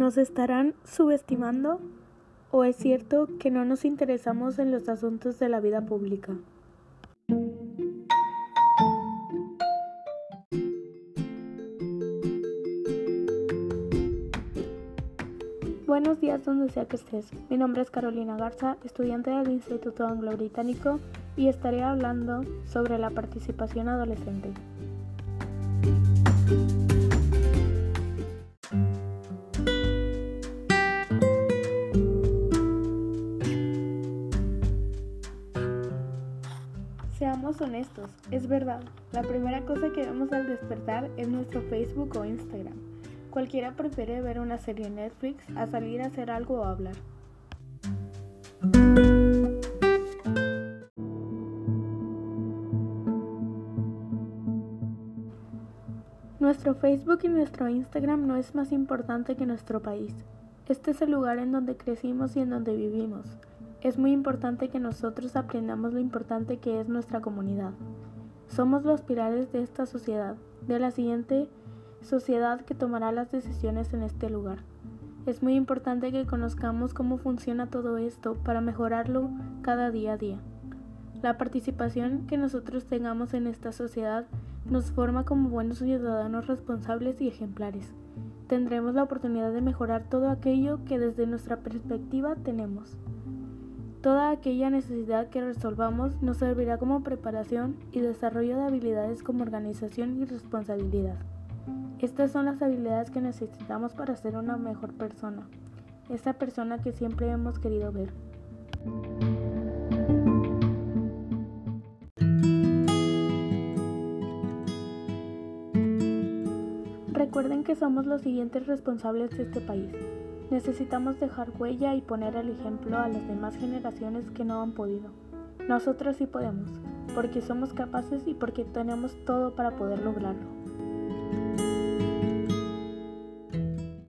¿Nos estarán subestimando? ¿O es cierto que no nos interesamos en los asuntos de la vida pública? Buenos días donde sea que estés. Mi nombre es Carolina Garza, estudiante del Instituto Anglo-Británico y estaré hablando sobre la participación adolescente. Seamos honestos, es verdad, la primera cosa que vemos al despertar es nuestro Facebook o Instagram. Cualquiera prefiere ver una serie en Netflix a salir a hacer algo o hablar. Nuestro Facebook y nuestro Instagram no es más importante que nuestro país. Este es el lugar en donde crecimos y en donde vivimos. Es muy importante que nosotros aprendamos lo importante que es nuestra comunidad. Somos los pilares de esta sociedad, de la siguiente sociedad que tomará las decisiones en este lugar. Es muy importante que conozcamos cómo funciona todo esto para mejorarlo cada día a día. La participación que nosotros tengamos en esta sociedad nos forma como buenos ciudadanos responsables y ejemplares. Tendremos la oportunidad de mejorar todo aquello que desde nuestra perspectiva tenemos. Toda aquella necesidad que resolvamos nos servirá como preparación y desarrollo de habilidades como organización y responsabilidad. Estas son las habilidades que necesitamos para ser una mejor persona, esa persona que siempre hemos querido ver. Recuerden que somos los siguientes responsables de este país. Necesitamos dejar huella y poner el ejemplo a las demás generaciones que no han podido. Nosotros sí podemos, porque somos capaces y porque tenemos todo para poder lograrlo.